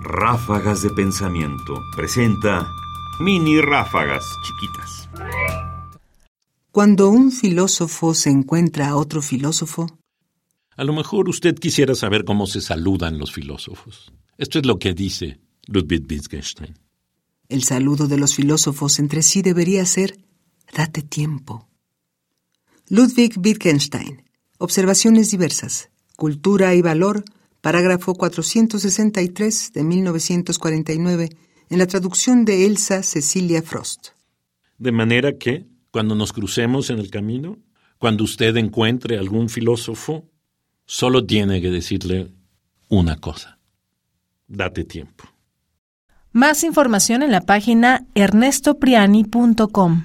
Ráfagas de Pensamiento presenta mini ráfagas chiquitas. Cuando un filósofo se encuentra a otro filósofo, A lo mejor usted quisiera saber cómo se saludan los filósofos. Esto es lo que dice Ludwig Wittgenstein. el saludo de los filósofos entre sí debería ser date tiempo. Ludwig Wittgenstein. Observaciones diversas. Cultura y valor. Parágrafo 463 de 1949 en la traducción de Elsa Cecilia Frost. De manera que, cuando nos crucemos en el camino, cuando usted encuentre algún filósofo, solo tiene que decirle una cosa. Date tiempo. Más información en la página ernestopriani.com.